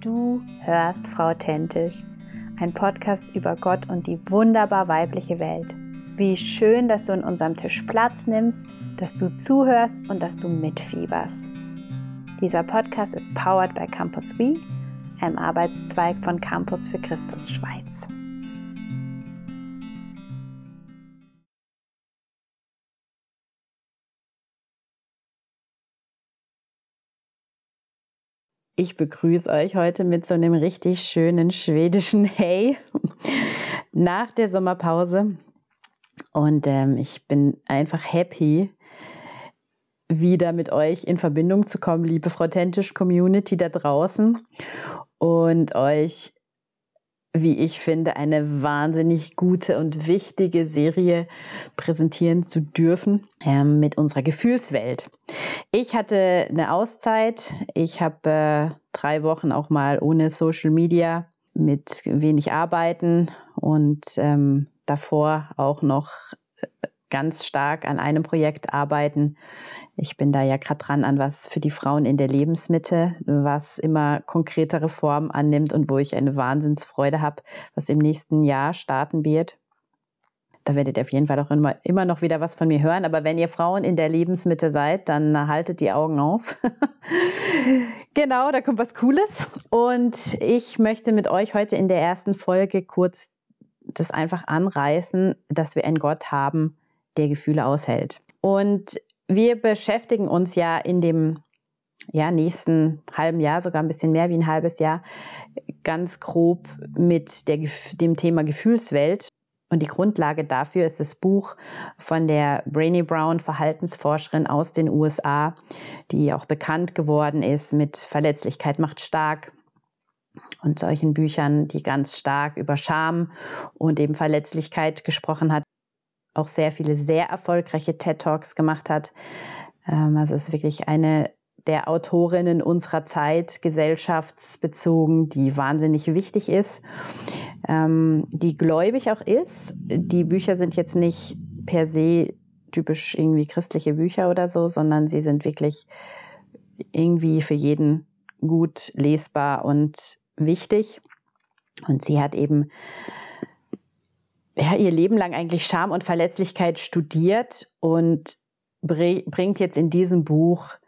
Du hörst Frau Authentisch, ein Podcast über Gott und die wunderbar weibliche Welt. Wie schön, dass du in unserem Tisch Platz nimmst, dass du zuhörst und dass du mitfieberst. Dieser Podcast ist powered by Campus We, einem Arbeitszweig von Campus für Christus Schweiz. Ich begrüße euch heute mit so einem richtig schönen schwedischen Hey nach der Sommerpause. Und ähm, ich bin einfach happy, wieder mit euch in Verbindung zu kommen, liebe Frautentisch Community da draußen und euch wie ich finde, eine wahnsinnig gute und wichtige Serie präsentieren zu dürfen ähm, mit unserer Gefühlswelt. Ich hatte eine Auszeit. Ich habe äh, drei Wochen auch mal ohne Social Media mit wenig arbeiten und ähm, davor auch noch äh, ganz stark an einem Projekt arbeiten. Ich bin da ja gerade dran an was für die Frauen in der Lebensmitte, was immer konkretere Formen annimmt und wo ich eine Wahnsinnsfreude habe, was im nächsten Jahr starten wird. Da werdet ihr auf jeden Fall auch immer, immer noch wieder was von mir hören. Aber wenn ihr Frauen in der Lebensmitte seid, dann haltet die Augen auf. genau, da kommt was Cooles. Und ich möchte mit euch heute in der ersten Folge kurz das einfach anreißen, dass wir einen Gott haben, der Gefühle aushält. Und wir beschäftigen uns ja in dem ja, nächsten halben Jahr, sogar ein bisschen mehr wie ein halbes Jahr, ganz grob mit der, dem Thema Gefühlswelt. Und die Grundlage dafür ist das Buch von der Brainy Brown, Verhaltensforscherin aus den USA, die auch bekannt geworden ist mit Verletzlichkeit macht stark und solchen Büchern, die ganz stark über Scham und eben Verletzlichkeit gesprochen hat auch sehr viele sehr erfolgreiche TED Talks gemacht hat. Ähm, also ist wirklich eine der Autorinnen unserer Zeit, gesellschaftsbezogen, die wahnsinnig wichtig ist, ähm, die gläubig auch ist. Die Bücher sind jetzt nicht per se typisch irgendwie christliche Bücher oder so, sondern sie sind wirklich irgendwie für jeden gut lesbar und wichtig. Und sie hat eben ja, ihr Leben lang eigentlich Scham und Verletzlichkeit studiert und bringt jetzt in diesem Buch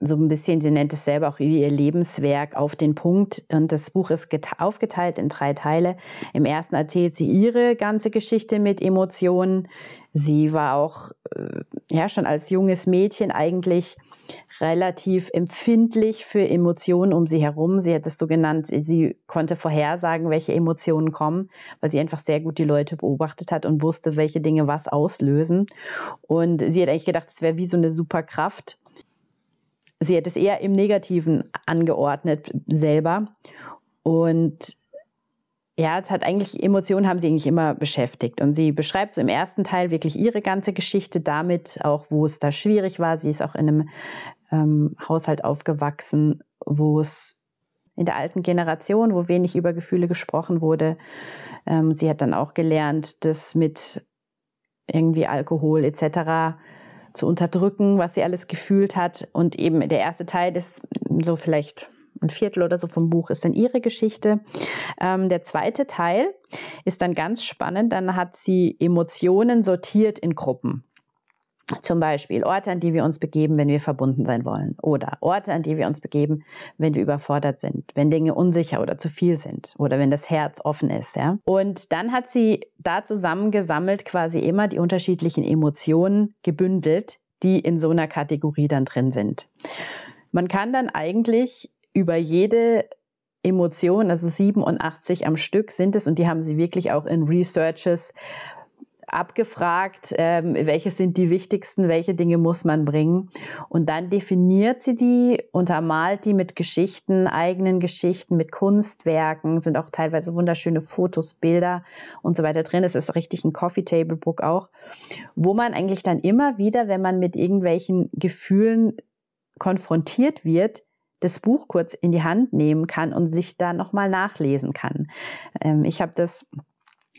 so ein bisschen, sie nennt es selber auch ihr Lebenswerk auf den Punkt. Und das Buch ist aufgeteilt in drei Teile. Im ersten erzählt sie ihre ganze Geschichte mit Emotionen. Sie war auch, äh, ja, schon als junges Mädchen eigentlich relativ empfindlich für Emotionen um sie herum. Sie hat es so genannt, sie konnte vorhersagen, welche Emotionen kommen, weil sie einfach sehr gut die Leute beobachtet hat und wusste, welche Dinge was auslösen. Und sie hat eigentlich gedacht, es wäre wie so eine Superkraft. Sie hat es eher im Negativen angeordnet selber. Und ja, es hat eigentlich, Emotionen haben sie eigentlich immer beschäftigt. Und sie beschreibt so im ersten Teil wirklich ihre ganze Geschichte damit, auch wo es da schwierig war. Sie ist auch in einem ähm, Haushalt aufgewachsen, wo es in der alten Generation, wo wenig über Gefühle gesprochen wurde. Ähm, sie hat dann auch gelernt, das mit irgendwie Alkohol etc. zu unterdrücken, was sie alles gefühlt hat. Und eben der erste Teil ist so vielleicht ein Viertel oder so vom Buch ist dann ihre Geschichte. Ähm, der zweite Teil ist dann ganz spannend. Dann hat sie Emotionen sortiert in Gruppen. Zum Beispiel Orte, an die wir uns begeben, wenn wir verbunden sein wollen. Oder Orte, an die wir uns begeben, wenn wir überfordert sind, wenn Dinge unsicher oder zu viel sind oder wenn das Herz offen ist. Ja? Und dann hat sie da zusammengesammelt quasi immer die unterschiedlichen Emotionen gebündelt, die in so einer Kategorie dann drin sind. Man kann dann eigentlich über jede Emotion, also 87 am Stück sind es und die haben sie wirklich auch in Researches abgefragt, ähm, welche sind die wichtigsten, welche Dinge muss man bringen. Und dann definiert sie die, untermalt die mit Geschichten, eigenen Geschichten, mit Kunstwerken, sind auch teilweise wunderschöne Fotos, Bilder und so weiter drin. Es ist richtig ein Coffee Table Book auch, wo man eigentlich dann immer wieder, wenn man mit irgendwelchen Gefühlen konfrontiert wird, das Buch kurz in die Hand nehmen kann und sich da nochmal nachlesen kann. Ähm, ich habe das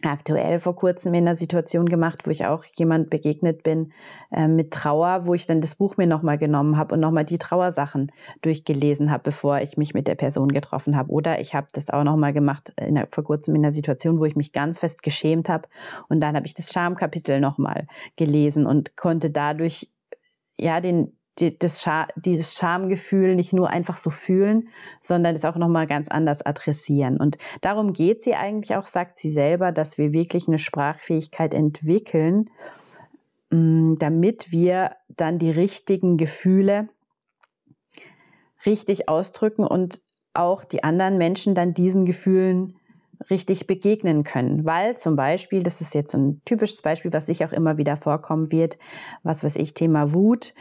aktuell vor kurzem in einer Situation gemacht, wo ich auch jemand begegnet bin äh, mit Trauer, wo ich dann das Buch mir nochmal genommen habe und nochmal die Trauersachen durchgelesen habe, bevor ich mich mit der Person getroffen habe. Oder ich habe das auch nochmal gemacht der, vor kurzem in einer Situation, wo ich mich ganz fest geschämt habe und dann habe ich das Schamkapitel nochmal gelesen und konnte dadurch ja den die, das Scham, dieses Schamgefühl nicht nur einfach so fühlen, sondern es auch nochmal ganz anders adressieren. Und darum geht sie eigentlich auch, sagt sie selber, dass wir wirklich eine Sprachfähigkeit entwickeln, mm, damit wir dann die richtigen Gefühle richtig ausdrücken und auch die anderen Menschen dann diesen Gefühlen richtig begegnen können. Weil zum Beispiel, das ist jetzt so ein typisches Beispiel, was sich auch immer wieder vorkommen wird, was weiß ich, Thema Wut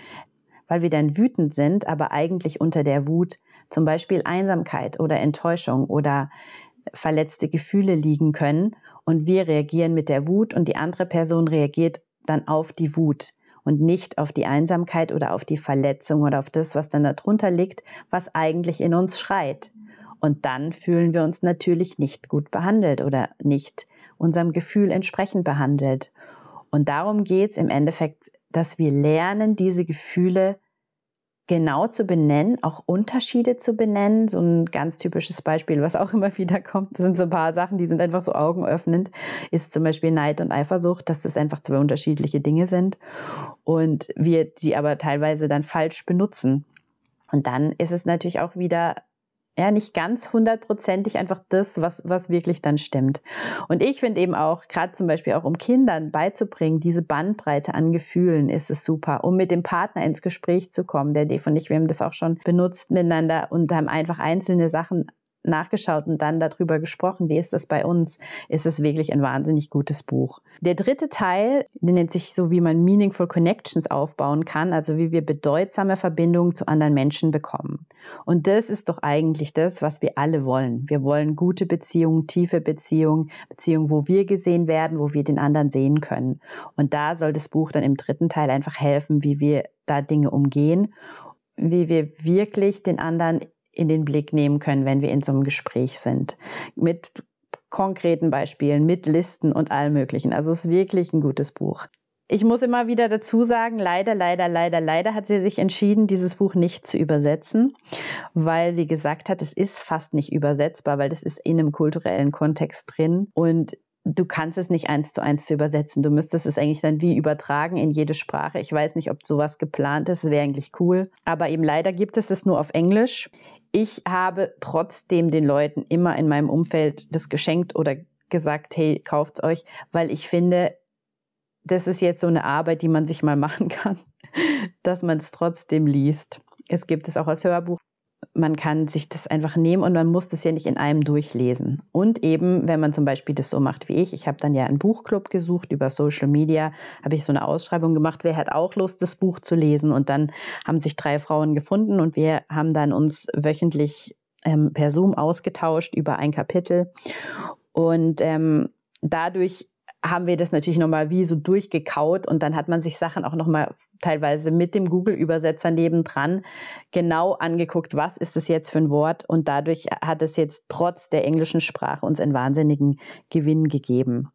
weil wir dann wütend sind, aber eigentlich unter der Wut zum Beispiel Einsamkeit oder Enttäuschung oder verletzte Gefühle liegen können und wir reagieren mit der Wut und die andere Person reagiert dann auf die Wut und nicht auf die Einsamkeit oder auf die Verletzung oder auf das, was dann darunter liegt, was eigentlich in uns schreit. Und dann fühlen wir uns natürlich nicht gut behandelt oder nicht unserem Gefühl entsprechend behandelt. Und darum geht's im Endeffekt dass wir lernen, diese Gefühle genau zu benennen, auch Unterschiede zu benennen. So ein ganz typisches Beispiel, was auch immer wieder kommt, das sind so ein paar Sachen, die sind einfach so augenöffnend, ist zum Beispiel Neid und Eifersucht, dass das einfach zwei unterschiedliche Dinge sind und wir die aber teilweise dann falsch benutzen. Und dann ist es natürlich auch wieder ja, nicht ganz hundertprozentig einfach das, was, was wirklich dann stimmt. Und ich finde eben auch, gerade zum Beispiel auch um Kindern beizubringen, diese Bandbreite an Gefühlen ist es super, um mit dem Partner ins Gespräch zu kommen. Der Dave und ich, wir haben das auch schon benutzt miteinander und haben einfach einzelne Sachen nachgeschaut und dann darüber gesprochen, wie ist das bei uns, ist es wirklich ein wahnsinnig gutes Buch. Der dritte Teil der nennt sich so, wie man Meaningful Connections aufbauen kann, also wie wir bedeutsame Verbindungen zu anderen Menschen bekommen. Und das ist doch eigentlich das, was wir alle wollen. Wir wollen gute Beziehungen, tiefe Beziehungen, Beziehungen, wo wir gesehen werden, wo wir den anderen sehen können. Und da soll das Buch dann im dritten Teil einfach helfen, wie wir da Dinge umgehen wie wir wirklich den anderen in den Blick nehmen können, wenn wir in so einem Gespräch sind. Mit konkreten Beispielen, mit Listen und allem Möglichen. Also es ist wirklich ein gutes Buch. Ich muss immer wieder dazu sagen, leider, leider, leider, leider hat sie sich entschieden, dieses Buch nicht zu übersetzen, weil sie gesagt hat, es ist fast nicht übersetzbar, weil das ist in einem kulturellen Kontext drin und du kannst es nicht eins zu eins zu übersetzen. Du müsstest es eigentlich dann wie übertragen in jede Sprache. Ich weiß nicht, ob sowas geplant ist. wäre eigentlich cool. Aber eben leider gibt es es nur auf Englisch ich habe trotzdem den Leuten immer in meinem Umfeld das geschenkt oder gesagt, hey, kauft's euch, weil ich finde, das ist jetzt so eine Arbeit, die man sich mal machen kann, dass man es trotzdem liest. Es gibt es auch als Hörbuch man kann sich das einfach nehmen und man muss das ja nicht in einem durchlesen. Und eben, wenn man zum Beispiel das so macht wie ich, ich habe dann ja einen Buchclub gesucht über Social Media, habe ich so eine Ausschreibung gemacht, wer hat auch Lust, das Buch zu lesen. Und dann haben sich drei Frauen gefunden und wir haben dann uns wöchentlich ähm, per Zoom ausgetauscht über ein Kapitel. Und ähm, dadurch haben wir das natürlich nochmal wie so durchgekaut und dann hat man sich Sachen auch nochmal teilweise mit dem Google-Übersetzer nebendran genau angeguckt, was ist es jetzt für ein Wort und dadurch hat es jetzt trotz der englischen Sprache uns einen wahnsinnigen Gewinn gegeben.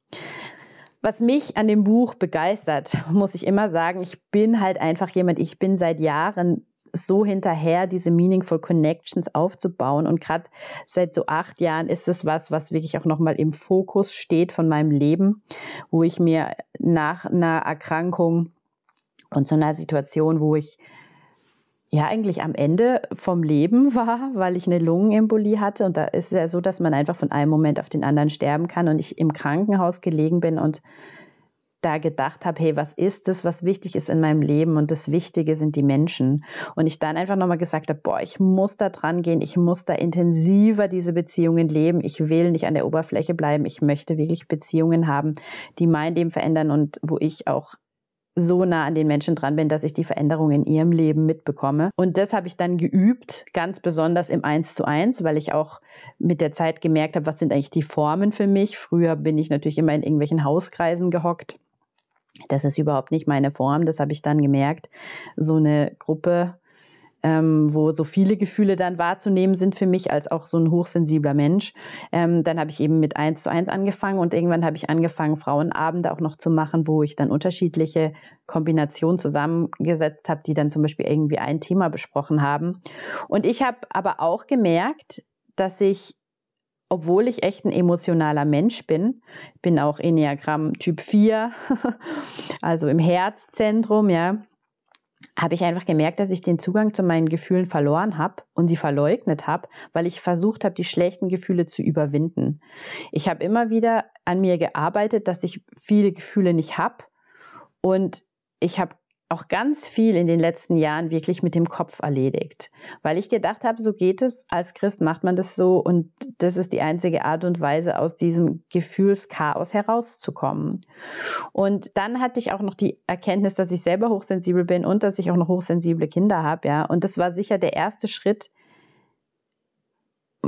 Was mich an dem Buch begeistert, muss ich immer sagen, ich bin halt einfach jemand, ich bin seit Jahren so hinterher, diese Meaningful Connections aufzubauen. Und gerade seit so acht Jahren ist es was, was wirklich auch nochmal im Fokus steht von meinem Leben, wo ich mir nach einer Erkrankung und so einer Situation, wo ich ja eigentlich am Ende vom Leben war, weil ich eine Lungenembolie hatte. Und da ist es ja so, dass man einfach von einem Moment auf den anderen sterben kann und ich im Krankenhaus gelegen bin und da gedacht habe, hey, was ist das, was wichtig ist in meinem Leben? Und das Wichtige sind die Menschen. Und ich dann einfach nochmal gesagt habe, boah, ich muss da dran gehen, ich muss da intensiver diese Beziehungen leben. Ich will nicht an der Oberfläche bleiben. Ich möchte wirklich Beziehungen haben, die mein Leben verändern und wo ich auch so nah an den Menschen dran bin, dass ich die Veränderung in ihrem Leben mitbekomme. Und das habe ich dann geübt, ganz besonders im Eins zu eins, weil ich auch mit der Zeit gemerkt habe, was sind eigentlich die Formen für mich. Früher bin ich natürlich immer in irgendwelchen Hauskreisen gehockt das ist überhaupt nicht meine Form. Das habe ich dann gemerkt. So eine Gruppe ähm, wo so viele Gefühle dann wahrzunehmen sind für mich als auch so ein hochsensibler Mensch. Ähm, dann habe ich eben mit eins zu eins angefangen und irgendwann habe ich angefangen, Frauenabende auch noch zu machen, wo ich dann unterschiedliche Kombinationen zusammengesetzt habe, die dann zum Beispiel irgendwie ein Thema besprochen haben. Und ich habe aber auch gemerkt, dass ich obwohl ich echt ein emotionaler Mensch bin, bin auch Enneagramm Typ 4, also im Herzzentrum, ja, habe ich einfach gemerkt, dass ich den Zugang zu meinen Gefühlen verloren habe und sie verleugnet habe, weil ich versucht habe, die schlechten Gefühle zu überwinden. Ich habe immer wieder an mir gearbeitet, dass ich viele Gefühle nicht habe und ich habe auch ganz viel in den letzten Jahren wirklich mit dem Kopf erledigt, weil ich gedacht habe, so geht es, als Christ macht man das so und das ist die einzige Art und Weise, aus diesem Gefühlschaos herauszukommen. Und dann hatte ich auch noch die Erkenntnis, dass ich selber hochsensibel bin und dass ich auch noch hochsensible Kinder habe, ja. Und das war sicher der erste Schritt,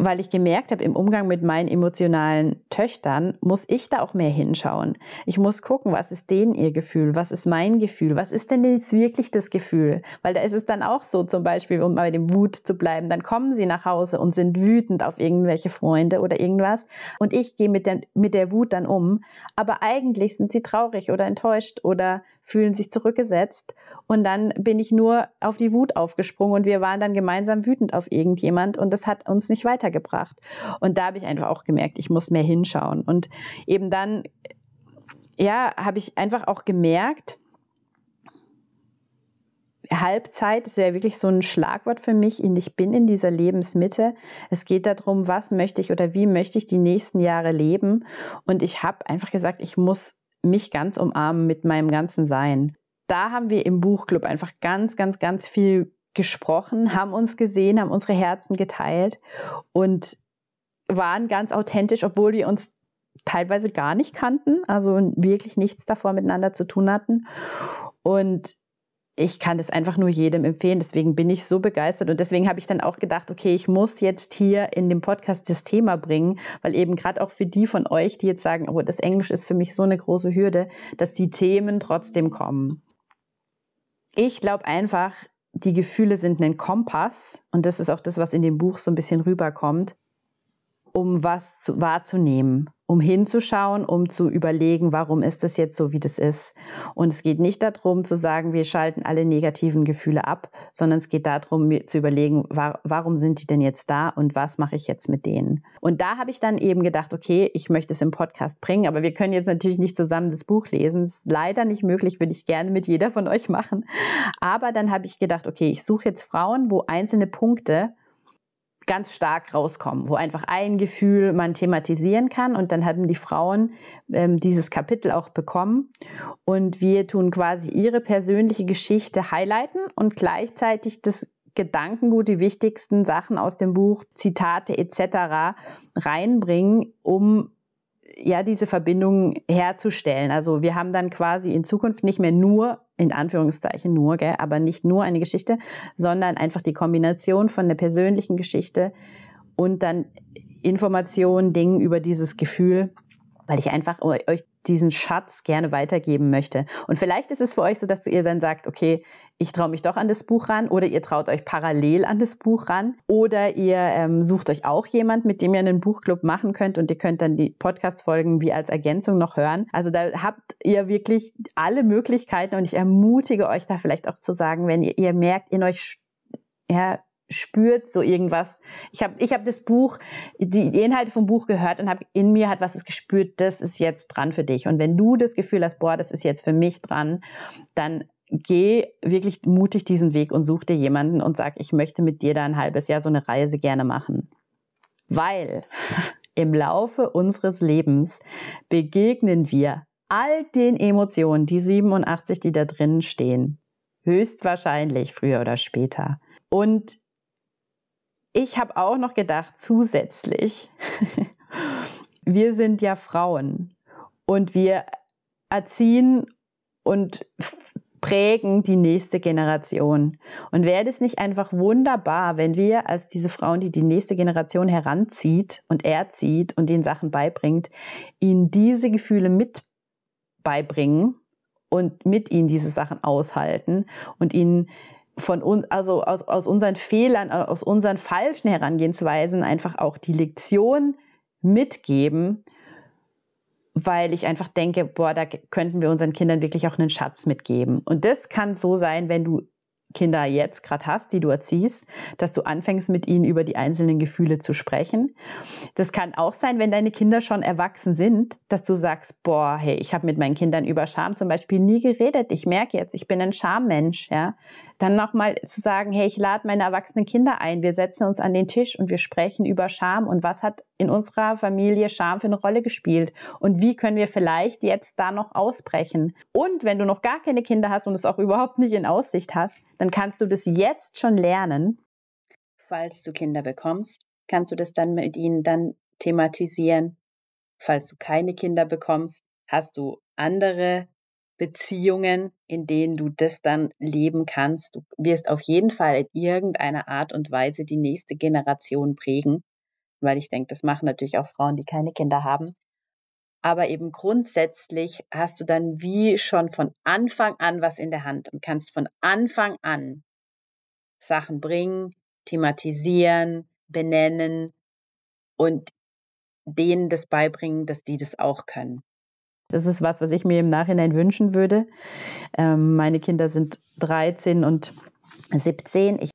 weil ich gemerkt habe, im Umgang mit meinen emotionalen Töchtern muss ich da auch mehr hinschauen. Ich muss gucken, was ist denen ihr Gefühl, was ist mein Gefühl, was ist denn jetzt wirklich das Gefühl? Weil da ist es dann auch so, zum Beispiel, um bei dem Wut zu bleiben, dann kommen sie nach Hause und sind wütend auf irgendwelche Freunde oder irgendwas und ich gehe mit der, mit der Wut dann um, aber eigentlich sind sie traurig oder enttäuscht oder fühlen sich zurückgesetzt und dann bin ich nur auf die Wut aufgesprungen und wir waren dann gemeinsam wütend auf irgendjemand und das hat uns nicht weitergebracht. Und da habe ich einfach auch gemerkt, ich muss mehr hinschauen. Und eben dann, ja, habe ich einfach auch gemerkt, Halbzeit ist ja wirklich so ein Schlagwort für mich. Ich bin in dieser Lebensmitte. Es geht darum, was möchte ich oder wie möchte ich die nächsten Jahre leben. Und ich habe einfach gesagt, ich muss mich ganz umarmen mit meinem ganzen Sein. Da haben wir im Buchclub einfach ganz, ganz, ganz viel gesprochen, haben uns gesehen, haben unsere Herzen geteilt und waren ganz authentisch, obwohl wir uns teilweise gar nicht kannten, also wirklich nichts davor miteinander zu tun hatten. Und ich kann das einfach nur jedem empfehlen. Deswegen bin ich so begeistert und deswegen habe ich dann auch gedacht, okay, ich muss jetzt hier in dem Podcast das Thema bringen, weil eben gerade auch für die von euch, die jetzt sagen, oh, das Englisch ist für mich so eine große Hürde, dass die Themen trotzdem kommen. Ich glaube einfach, die Gefühle sind ein Kompass und das ist auch das, was in dem Buch so ein bisschen rüberkommt, um was zu, wahrzunehmen um hinzuschauen, um zu überlegen, warum ist das jetzt so, wie das ist. Und es geht nicht darum zu sagen, wir schalten alle negativen Gefühle ab, sondern es geht darum zu überlegen, warum sind die denn jetzt da und was mache ich jetzt mit denen. Und da habe ich dann eben gedacht, okay, ich möchte es im Podcast bringen, aber wir können jetzt natürlich nicht zusammen das Buch lesen. Das ist leider nicht möglich, würde ich gerne mit jeder von euch machen. Aber dann habe ich gedacht, okay, ich suche jetzt Frauen, wo einzelne Punkte ganz stark rauskommen, wo einfach ein Gefühl man thematisieren kann und dann haben die Frauen ähm, dieses Kapitel auch bekommen und wir tun quasi ihre persönliche Geschichte highlighten und gleichzeitig das Gedankengut, die wichtigsten Sachen aus dem Buch, Zitate etc. reinbringen, um ja diese Verbindung herzustellen. Also wir haben dann quasi in Zukunft nicht mehr nur in Anführungszeichen nur, gell, aber nicht nur eine Geschichte, sondern einfach die Kombination von der persönlichen Geschichte und dann Informationen, Dingen über dieses Gefühl, weil ich einfach euch diesen Schatz gerne weitergeben möchte. Und vielleicht ist es für euch so, dass ihr dann sagt, okay, ich traue mich doch an das Buch ran oder ihr traut euch parallel an das Buch ran oder ihr ähm, sucht euch auch jemand, mit dem ihr einen Buchclub machen könnt und ihr könnt dann die Podcast-Folgen wie als Ergänzung noch hören. Also da habt ihr wirklich alle Möglichkeiten und ich ermutige euch da vielleicht auch zu sagen, wenn ihr, ihr merkt, in euch ja, spürt so irgendwas. Ich habe ich hab das Buch, die Inhalte vom Buch gehört und habe in mir hat was es gespürt, das ist jetzt dran für dich. Und wenn du das Gefühl hast, boah, das ist jetzt für mich dran, dann geh wirklich mutig diesen Weg und such dir jemanden und sag, ich möchte mit dir da ein halbes Jahr so eine Reise gerne machen. Weil im Laufe unseres Lebens begegnen wir all den Emotionen, die 87, die da drinnen stehen. Höchstwahrscheinlich früher oder später. Und ich habe auch noch gedacht, zusätzlich, wir sind ja Frauen und wir erziehen und prägen die nächste Generation. Und wäre es nicht einfach wunderbar, wenn wir als diese Frauen, die die nächste Generation heranzieht und erzieht und ihnen Sachen beibringt, ihnen diese Gefühle mit beibringen und mit ihnen diese Sachen aushalten und ihnen von uns, also aus, aus unseren Fehlern, aus unseren falschen Herangehensweisen einfach auch die Lektion mitgeben, weil ich einfach denke, boah, da könnten wir unseren Kindern wirklich auch einen Schatz mitgeben. Und das kann so sein, wenn du Kinder jetzt gerade hast, die du erziehst, dass du anfängst mit ihnen über die einzelnen Gefühle zu sprechen. Das kann auch sein, wenn deine Kinder schon erwachsen sind, dass du sagst, boah, hey, ich habe mit meinen Kindern über Scham zum Beispiel nie geredet. Ich merke jetzt, ich bin ein Schammensch, ja. Dann nochmal zu sagen, hey, ich lade meine erwachsenen Kinder ein, wir setzen uns an den Tisch und wir sprechen über Scham und was hat in unserer Familie Scham für eine Rolle gespielt und wie können wir vielleicht jetzt da noch ausbrechen. Und wenn du noch gar keine Kinder hast und es auch überhaupt nicht in Aussicht hast, dann kannst du das jetzt schon lernen. Falls du Kinder bekommst, kannst du das dann mit ihnen dann thematisieren. Falls du keine Kinder bekommst, hast du andere Beziehungen, in denen du das dann leben kannst. Du wirst auf jeden Fall in irgendeiner Art und Weise die nächste Generation prägen, weil ich denke, das machen natürlich auch Frauen, die keine Kinder haben. Aber eben grundsätzlich hast du dann wie schon von Anfang an was in der Hand und kannst von Anfang an Sachen bringen, thematisieren, benennen und denen das beibringen, dass die das auch können. Das ist was, was ich mir im Nachhinein wünschen würde. Ähm, meine Kinder sind 13 und 17. Ich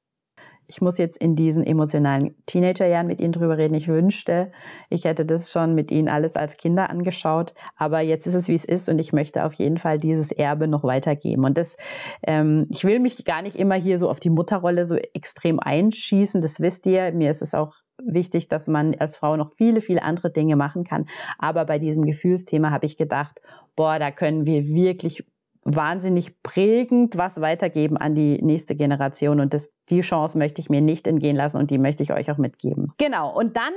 ich muss jetzt in diesen emotionalen Teenagerjahren mit ihnen drüber reden. Ich wünschte, ich hätte das schon mit ihnen alles als Kinder angeschaut. Aber jetzt ist es, wie es ist und ich möchte auf jeden Fall dieses Erbe noch weitergeben. Und das, ähm, ich will mich gar nicht immer hier so auf die Mutterrolle so extrem einschießen. Das wisst ihr. Mir ist es auch wichtig, dass man als Frau noch viele, viele andere Dinge machen kann. Aber bei diesem Gefühlsthema habe ich gedacht, boah, da können wir wirklich wahnsinnig prägend was weitergeben an die nächste Generation. Und das, die Chance möchte ich mir nicht entgehen lassen und die möchte ich euch auch mitgeben. Genau. Und dann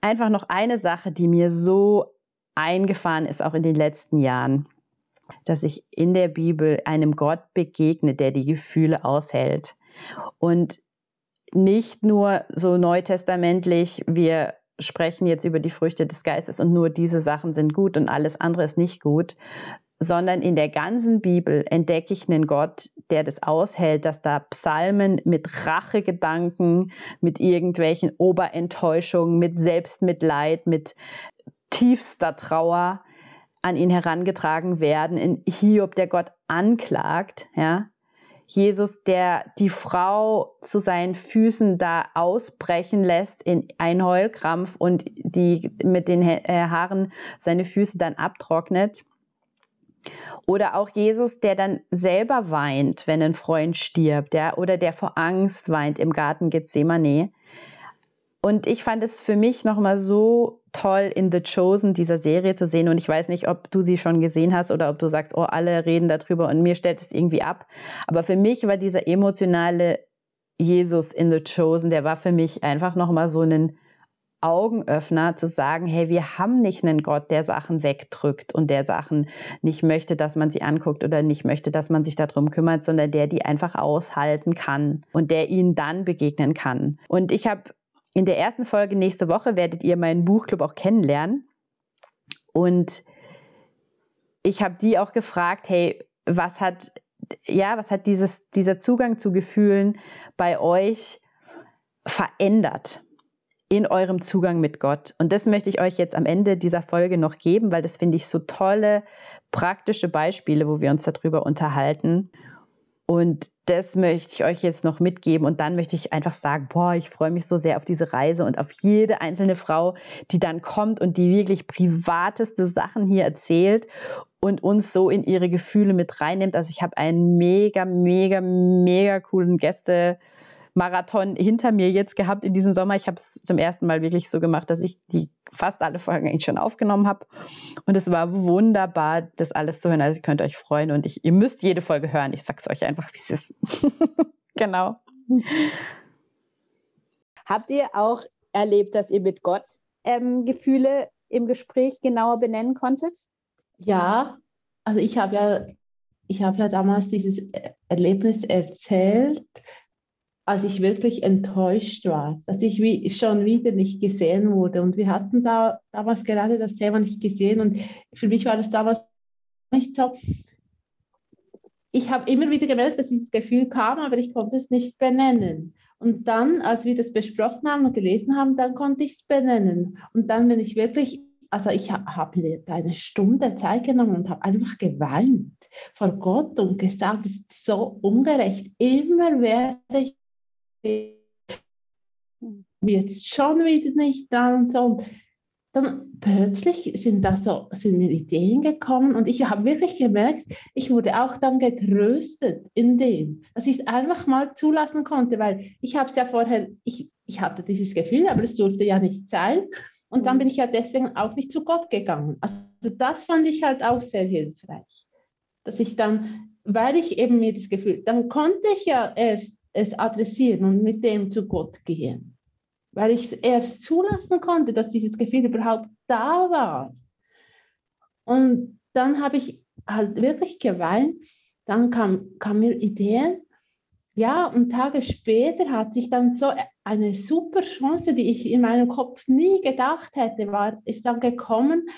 einfach noch eine Sache, die mir so eingefahren ist, auch in den letzten Jahren, dass ich in der Bibel einem Gott begegne, der die Gefühle aushält. Und nicht nur so neutestamentlich, wir sprechen jetzt über die Früchte des Geistes und nur diese Sachen sind gut und alles andere ist nicht gut, sondern in der ganzen Bibel entdecke ich einen Gott, der das aushält, dass da Psalmen mit Rachegedanken, mit irgendwelchen Oberenttäuschungen, mit Selbstmitleid, mit tiefster Trauer an ihn herangetragen werden. In Hiob, der Gott anklagt, ja. Jesus, der die Frau zu seinen Füßen da ausbrechen lässt in einen Heulkrampf und die mit den äh, Haaren seine Füße dann abtrocknet. Oder auch Jesus, der dann selber weint, wenn ein Freund stirbt, ja, oder der vor Angst weint im Garten Gethsemane. Und ich fand es für mich nochmal so toll, in The Chosen dieser Serie zu sehen. Und ich weiß nicht, ob du sie schon gesehen hast oder ob du sagst, oh, alle reden darüber und mir stellt es irgendwie ab. Aber für mich war dieser emotionale Jesus in The Chosen, der war für mich einfach nochmal so ein Augenöffner zu sagen, hey, wir haben nicht einen Gott, der Sachen wegdrückt und der Sachen nicht möchte, dass man sie anguckt oder nicht möchte, dass man sich darum kümmert, sondern der die einfach aushalten kann und der ihnen dann begegnen kann. Und ich habe in der ersten Folge nächste Woche werdet ihr meinen Buchclub auch kennenlernen. Und ich habe die auch gefragt, hey, was hat, ja, was hat dieses, dieser Zugang zu Gefühlen bei euch verändert? In eurem Zugang mit Gott. Und das möchte ich euch jetzt am Ende dieser Folge noch geben, weil das finde ich so tolle, praktische Beispiele, wo wir uns darüber unterhalten. Und das möchte ich euch jetzt noch mitgeben. Und dann möchte ich einfach sagen, boah, ich freue mich so sehr auf diese Reise und auf jede einzelne Frau, die dann kommt und die wirklich privateste Sachen hier erzählt und uns so in ihre Gefühle mit reinnimmt. Also ich habe einen mega, mega, mega coolen Gäste, Marathon hinter mir jetzt gehabt in diesem Sommer. Ich habe es zum ersten Mal wirklich so gemacht, dass ich die fast alle Folgen eigentlich schon aufgenommen habe. Und es war wunderbar, das alles zu hören. Also ihr könnt euch freuen und ich, ihr müsst jede Folge hören. Ich sag's euch einfach, wie es ist. genau. Habt ihr auch erlebt, dass ihr mit Gott ähm, Gefühle im Gespräch genauer benennen konntet? Ja, also ich habe ja, ich habe ja damals dieses Erlebnis erzählt, als ich wirklich enttäuscht war, dass ich wie schon wieder nicht gesehen wurde. Und wir hatten da damals gerade das Thema nicht gesehen und für mich war das damals nicht so, ich habe immer wieder gemerkt, dass dieses Gefühl kam, aber ich konnte es nicht benennen. Und dann, als wir das besprochen haben und gelesen haben, dann konnte ich es benennen. Und dann bin ich wirklich, also ich habe eine Stunde Zeit genommen und habe einfach geweint vor Gott und gesagt, es ist so ungerecht. Immer werde ich jetzt schon wieder nicht da und so. Und dann plötzlich sind da so, sind mir Ideen gekommen und ich habe wirklich gemerkt, ich wurde auch dann getröstet in dem, dass ich es einfach mal zulassen konnte, weil ich habe es ja vorher, ich, ich hatte dieses Gefühl, aber es durfte ja nicht sein. Und dann mhm. bin ich ja deswegen auch nicht zu Gott gegangen. Also das fand ich halt auch sehr hilfreich. Dass ich dann, weil ich eben mir das Gefühl, dann konnte ich ja erst es adressieren und mit dem zu Gott gehen weil ich es erst zulassen konnte, dass dieses Gefühl überhaupt da war. Und dann habe ich halt wirklich geweint. Dann kam, kam mir Ideen. Ja, und Tage später hat sich dann so eine super Chance, die ich in meinem Kopf nie gedacht hätte, war, ist dann gekommen.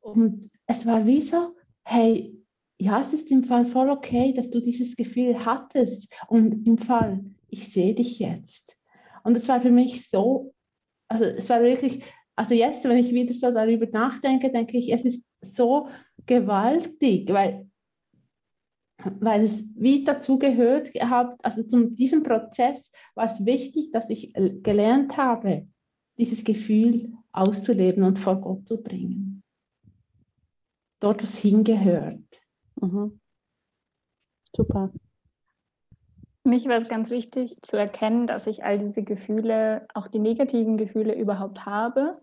Und es war wie so, hey, ja, es ist im Fall voll okay, dass du dieses Gefühl hattest. Und im Fall, ich sehe dich jetzt. Und es war für mich so, also es war wirklich, also jetzt, wenn ich wieder so darüber nachdenke, denke ich, es ist so gewaltig, weil, weil es wie dazu gehört gehabt, also zu diesem Prozess war es wichtig, dass ich gelernt habe, dieses Gefühl auszuleben und vor Gott zu bringen. Dort, wo es hingehört. Mhm. Super mich war es ganz wichtig zu erkennen, dass ich all diese Gefühle, auch die negativen Gefühle überhaupt habe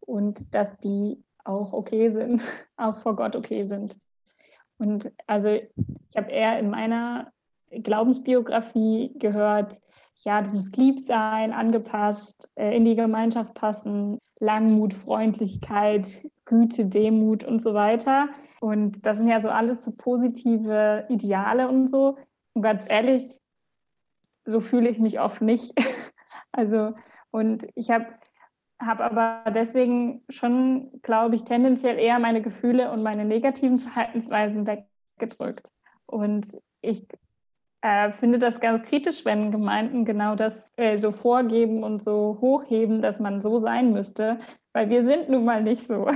und dass die auch okay sind, auch vor Gott okay sind. Und also ich habe eher in meiner Glaubensbiografie gehört, ja, du musst lieb sein, angepasst, äh, in die Gemeinschaft passen, Langmut, Freundlichkeit, Güte, Demut und so weiter. Und das sind ja so alles so positive Ideale und so. Und ganz ehrlich, so fühle ich mich oft nicht. also, und ich habe hab aber deswegen schon, glaube ich, tendenziell eher meine Gefühle und meine negativen Verhaltensweisen weggedrückt. Und ich äh, finde das ganz kritisch, wenn Gemeinden genau das äh, so vorgeben und so hochheben, dass man so sein müsste, weil wir sind nun mal nicht so.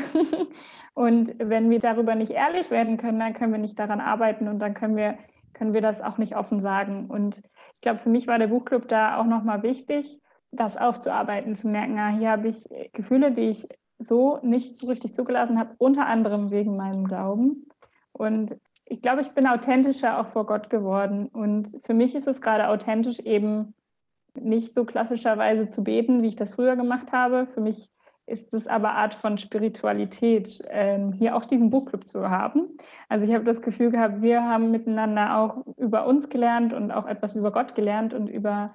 und wenn wir darüber nicht ehrlich werden können, dann können wir nicht daran arbeiten und dann können wir können wir das auch nicht offen sagen. Und ich glaube, für mich war der Buchclub da auch nochmal wichtig, das aufzuarbeiten, zu merken, ah, hier habe ich Gefühle, die ich so nicht so richtig zugelassen habe, unter anderem wegen meinem Glauben. Und ich glaube, ich bin authentischer auch vor Gott geworden. Und für mich ist es gerade authentisch, eben nicht so klassischerweise zu beten, wie ich das früher gemacht habe. Für mich ist es aber Art von Spiritualität, ähm, hier auch diesen Buchclub zu haben. Also ich habe das Gefühl gehabt, wir haben miteinander auch über uns gelernt und auch etwas über Gott gelernt und über,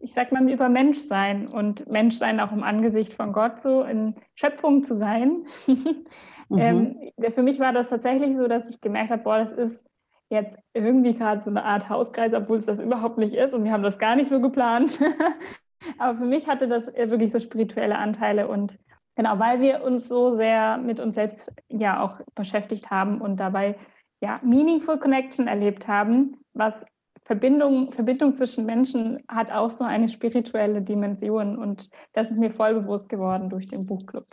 ich sag mal, über Menschsein und Menschsein auch im Angesicht von Gott so in Schöpfung zu sein. mhm. ähm, für mich war das tatsächlich so, dass ich gemerkt habe, boah, das ist jetzt irgendwie gerade so eine Art Hauskreis, obwohl es das überhaupt nicht ist und wir haben das gar nicht so geplant. Aber für mich hatte das wirklich so spirituelle Anteile und genau, weil wir uns so sehr mit uns selbst ja auch beschäftigt haben und dabei ja meaningful connection erlebt haben, was Verbindung, Verbindung zwischen Menschen hat auch so eine spirituelle Dimension und das ist mir voll bewusst geworden durch den Buchclub.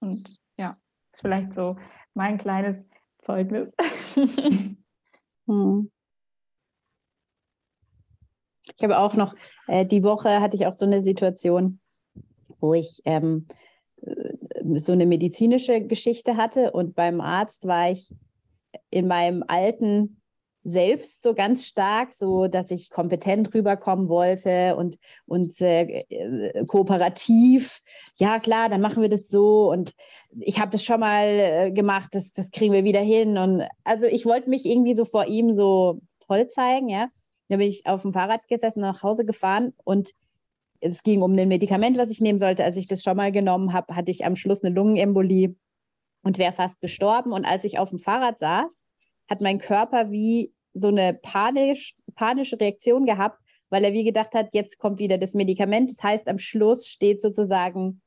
Und ja, ist vielleicht so mein kleines Zeugnis. hm. Ich habe auch noch, äh, die Woche hatte ich auch so eine Situation, wo ich ähm, äh, so eine medizinische Geschichte hatte und beim Arzt war ich in meinem alten selbst so ganz stark, so dass ich kompetent rüberkommen wollte und, und äh, äh, kooperativ. Ja, klar, dann machen wir das so und ich habe das schon mal äh, gemacht, das, das kriegen wir wieder hin. Und also ich wollte mich irgendwie so vor ihm so toll zeigen, ja. Dann bin ich auf dem Fahrrad gesessen, nach Hause gefahren und es ging um ein Medikament, was ich nehmen sollte. Als ich das schon mal genommen habe, hatte ich am Schluss eine Lungenembolie und wäre fast gestorben. Und als ich auf dem Fahrrad saß, hat mein Körper wie so eine panisch, panische Reaktion gehabt, weil er wie gedacht hat, jetzt kommt wieder das Medikament. Das heißt, am Schluss steht sozusagen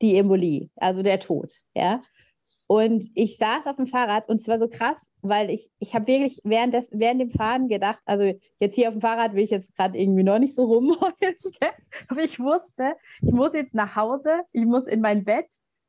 die Embolie, also der Tod. Ja? Und ich saß auf dem Fahrrad und es war so krass, weil ich, ich habe wirklich während, des, während dem Fahren gedacht, also jetzt hier auf dem Fahrrad will ich jetzt gerade irgendwie noch nicht so rumheulen, aber ich wusste, ich muss jetzt nach Hause, ich muss in mein Bett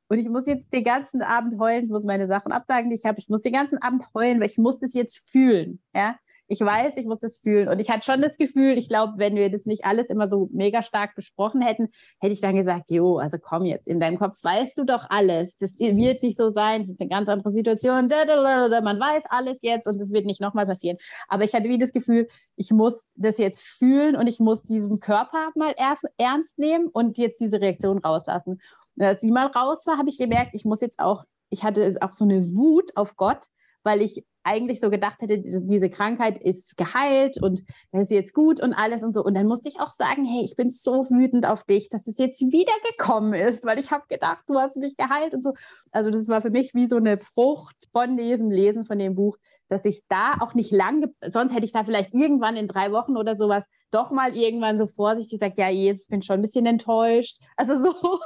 und ich muss jetzt den ganzen Abend heulen, ich muss meine Sachen absagen, die ich habe, ich muss den ganzen Abend heulen, weil ich muss das jetzt fühlen, ja. Ich weiß, ich muss das fühlen. Und ich hatte schon das Gefühl, ich glaube, wenn wir das nicht alles immer so mega stark besprochen hätten, hätte ich dann gesagt, jo, also komm jetzt, in deinem Kopf weißt du doch alles. Das wird nicht so sein, das ist eine ganz andere Situation. Man weiß alles jetzt und es wird nicht nochmal passieren. Aber ich hatte wie das Gefühl, ich muss das jetzt fühlen und ich muss diesen Körper mal erst ernst nehmen und jetzt diese Reaktion rauslassen. Und als sie mal raus war, habe ich gemerkt, ich muss jetzt auch, ich hatte auch so eine Wut auf Gott, weil ich eigentlich so gedacht hätte, diese Krankheit ist geheilt und das ist jetzt gut und alles und so. Und dann musste ich auch sagen, hey, ich bin so wütend auf dich, dass es jetzt wieder gekommen ist, weil ich habe gedacht, du hast mich geheilt und so. Also das war für mich wie so eine Frucht von diesem Lesen von dem Buch, dass ich da auch nicht lang, sonst hätte ich da vielleicht irgendwann in drei Wochen oder sowas doch mal irgendwann so vorsichtig gesagt, ja, jetzt bin schon ein bisschen enttäuscht. Also so,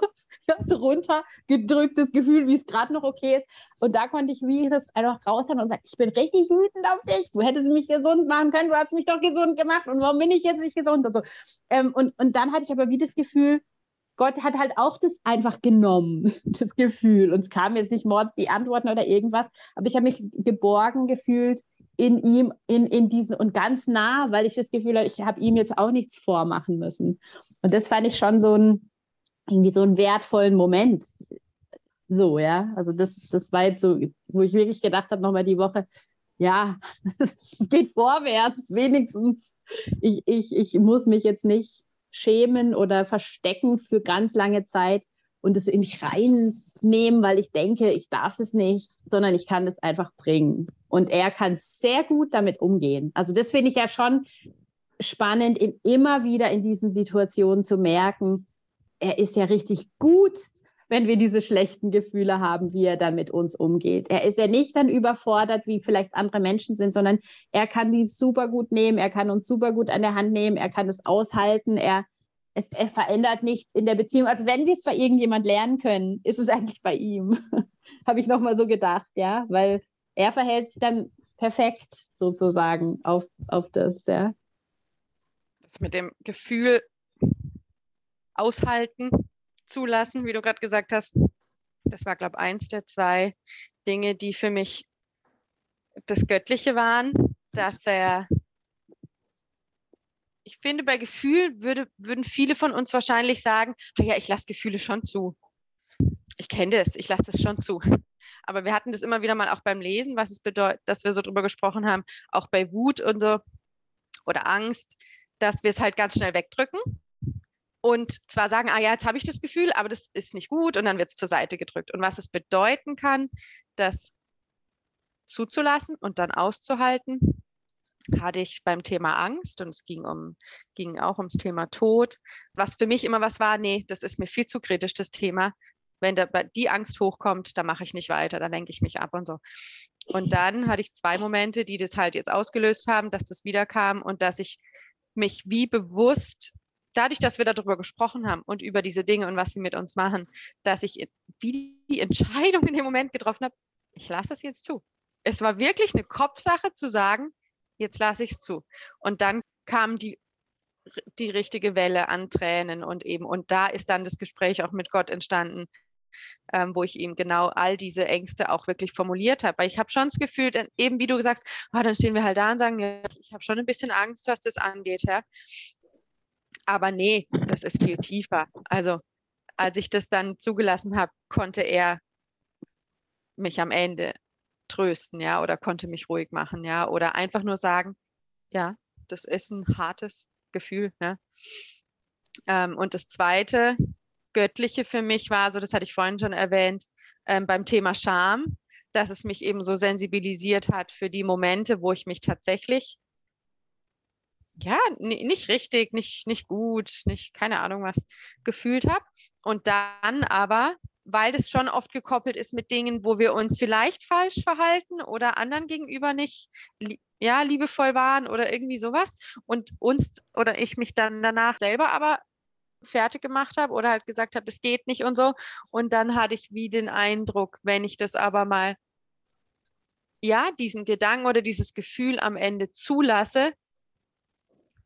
so runtergedrücktes Gefühl, wie es gerade noch okay ist. Und da konnte ich wie das einfach raushauen und sagen, ich bin richtig wütend auf dich. Du hättest mich gesund machen können, du hast mich doch gesund gemacht und warum bin ich jetzt nicht gesund und so. Ähm, und, und dann hatte ich aber wie das Gefühl, Gott hat halt auch das einfach genommen, das Gefühl. Und es kam jetzt nicht mords die Antworten oder irgendwas, aber ich habe mich geborgen gefühlt in ihm, in, in diesen und ganz nah, weil ich das Gefühl hatte, ich habe ihm jetzt auch nichts vormachen müssen. Und das fand ich schon so ein, irgendwie so einen wertvollen Moment. So, ja. Also das, das war jetzt so, wo ich wirklich gedacht habe, nochmal die Woche, ja, es geht vorwärts, wenigstens. Ich, ich, ich muss mich jetzt nicht schämen oder verstecken für ganz lange Zeit und es in mich reinnehmen, weil ich denke, ich darf es nicht, sondern ich kann es einfach bringen. Und er kann sehr gut damit umgehen. Also das finde ich ja schon spannend, in, immer wieder in diesen Situationen zu merken, er ist ja richtig gut, wenn wir diese schlechten Gefühle haben, wie er dann mit uns umgeht. Er ist ja nicht dann überfordert, wie vielleicht andere Menschen sind, sondern er kann die super gut nehmen, er kann uns super gut an der Hand nehmen, er kann es aushalten, er, es, es verändert nichts in der Beziehung. Also wenn wir es bei irgendjemand lernen können, ist es eigentlich bei ihm. Habe ich nochmal so gedacht, ja, weil er verhält sich dann perfekt sozusagen auf, auf das, ja. Das mit dem Gefühl aushalten, zulassen, wie du gerade gesagt hast. Das war, glaube ich, eins der zwei Dinge, die für mich das Göttliche waren, dass er, ich finde, bei Gefühlen würde, würden viele von uns wahrscheinlich sagen, ah ja, ich lasse Gefühle schon zu. Ich kenne das, ich lasse es schon zu. Aber wir hatten das immer wieder mal auch beim Lesen, was es bedeutet, dass wir so drüber gesprochen haben, auch bei Wut und so oder Angst, dass wir es halt ganz schnell wegdrücken und zwar sagen, ah ja, jetzt habe ich das Gefühl, aber das ist nicht gut und dann wird es zur Seite gedrückt. Und was es bedeuten kann, das zuzulassen und dann auszuhalten, hatte ich beim Thema Angst und es ging, um, ging auch ums Thema Tod, was für mich immer was war, nee, das ist mir viel zu kritisch, das Thema. Wenn da, die Angst hochkommt, dann mache ich nicht weiter, dann lenke ich mich ab und so. Und dann hatte ich zwei Momente, die das halt jetzt ausgelöst haben, dass das wiederkam und dass ich mich wie bewusst dadurch, dass wir darüber gesprochen haben und über diese Dinge und was sie mit uns machen, dass ich wie die Entscheidung in dem Moment getroffen habe, ich lasse es jetzt zu. Es war wirklich eine Kopfsache zu sagen, jetzt lasse ich es zu. Und dann kam die, die richtige Welle an Tränen und eben, und da ist dann das Gespräch auch mit Gott entstanden, ähm, wo ich ihm genau all diese Ängste auch wirklich formuliert habe. Weil ich habe schon das Gefühl, eben wie du sagst, oh, dann stehen wir halt da und sagen, ja, ich habe schon ein bisschen Angst, was das angeht. Ja? Aber nee, das ist viel tiefer. Also als ich das dann zugelassen habe, konnte er mich am Ende trösten, ja, oder konnte mich ruhig machen, ja, oder einfach nur sagen, ja, das ist ein hartes Gefühl, ne? Ähm, und das zweite Göttliche für mich war, so das hatte ich vorhin schon erwähnt, ähm, beim Thema Scham, dass es mich eben so sensibilisiert hat für die Momente, wo ich mich tatsächlich ja, nicht richtig, nicht, nicht gut, nicht, keine Ahnung was, gefühlt habe. Und dann aber, weil das schon oft gekoppelt ist mit Dingen, wo wir uns vielleicht falsch verhalten oder anderen gegenüber nicht ja, liebevoll waren oder irgendwie sowas und uns oder ich mich dann danach selber aber fertig gemacht habe oder halt gesagt habe, das geht nicht und so. Und dann hatte ich wie den Eindruck, wenn ich das aber mal ja, diesen Gedanken oder dieses Gefühl am Ende zulasse,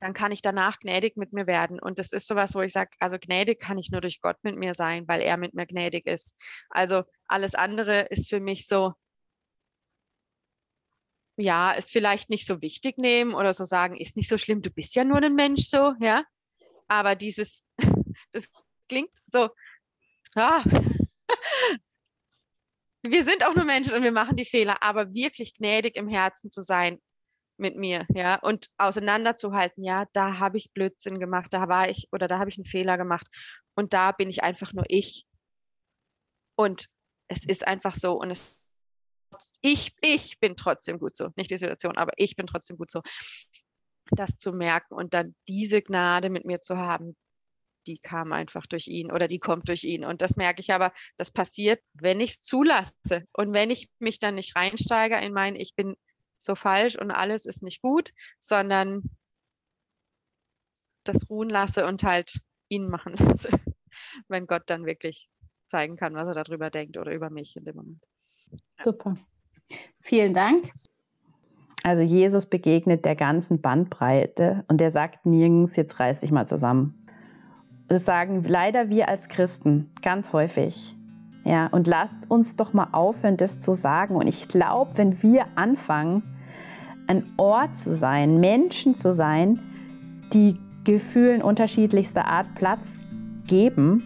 dann kann ich danach gnädig mit mir werden. Und das ist sowas, wo ich sage, also gnädig kann ich nur durch Gott mit mir sein, weil er mit mir gnädig ist. Also alles andere ist für mich so, ja, ist vielleicht nicht so wichtig nehmen oder so sagen, ist nicht so schlimm, du bist ja nur ein Mensch so, ja. Aber dieses, das klingt so, ja, wir sind auch nur Menschen und wir machen die Fehler, aber wirklich gnädig im Herzen zu sein, mit mir, ja, und auseinanderzuhalten, ja, da habe ich Blödsinn gemacht, da war ich oder da habe ich einen Fehler gemacht und da bin ich einfach nur ich. Und es ist einfach so und es ich ich bin trotzdem gut so, nicht die Situation, aber ich bin trotzdem gut so. Das zu merken und dann diese Gnade mit mir zu haben, die kam einfach durch ihn oder die kommt durch ihn. Und das merke ich aber, das passiert, wenn ich es zulasse und wenn ich mich dann nicht reinsteige in mein, ich bin so falsch und alles ist nicht gut, sondern das ruhen lasse und halt ihn machen lasse, wenn Gott dann wirklich zeigen kann, was er darüber denkt oder über mich in dem Moment. Super. Vielen Dank. Also Jesus begegnet der ganzen Bandbreite und er sagt nirgends, jetzt reiß dich mal zusammen. Das sagen leider wir als Christen ganz häufig. Ja, und lasst uns doch mal aufhören, das zu sagen. Und ich glaube, wenn wir anfangen, ein Ort zu sein, Menschen zu sein, die Gefühlen unterschiedlichster Art Platz geben,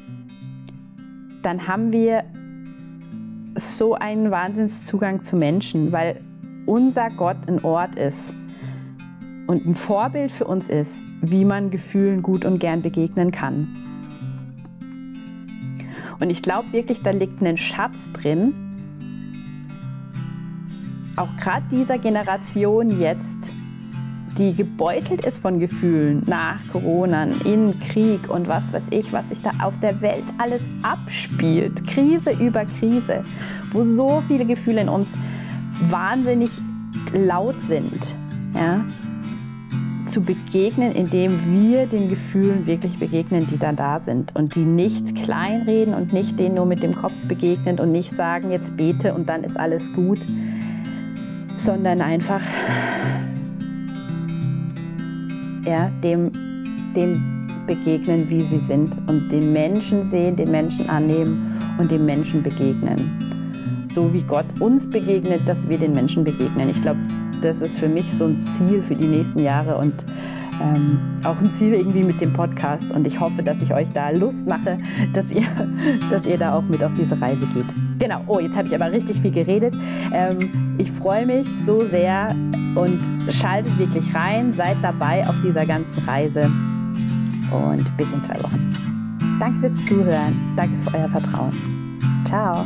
dann haben wir so einen Wahnsinnszugang zu Menschen, weil unser Gott ein Ort ist und ein Vorbild für uns ist, wie man Gefühlen gut und gern begegnen kann. Und ich glaube wirklich, da liegt ein Schatz drin, auch gerade dieser Generation jetzt, die gebeutelt ist von Gefühlen nach Corona, in Krieg und was weiß ich, was sich da auf der Welt alles abspielt, Krise über Krise, wo so viele Gefühle in uns wahnsinnig laut sind, ja, zu begegnen, indem wir den Gefühlen wirklich begegnen, die dann da sind und die nicht kleinreden und nicht denen nur mit dem Kopf begegnen und nicht sagen, jetzt bete und dann ist alles gut, sondern einfach ja, dem, dem begegnen, wie sie sind und den Menschen sehen, den Menschen annehmen und dem Menschen begegnen. So wie Gott uns begegnet, dass wir den Menschen begegnen. Ich glaube, das ist für mich so ein Ziel für die nächsten Jahre und ähm, auch ein Ziel irgendwie mit dem Podcast. Und ich hoffe, dass ich euch da Lust mache, dass ihr, dass ihr da auch mit auf diese Reise geht. Genau, oh, jetzt habe ich aber richtig viel geredet. Ähm, ich freue mich so sehr und schaltet wirklich rein, seid dabei auf dieser ganzen Reise und bis in zwei Wochen. Danke fürs Zuhören, danke für euer Vertrauen. Ciao.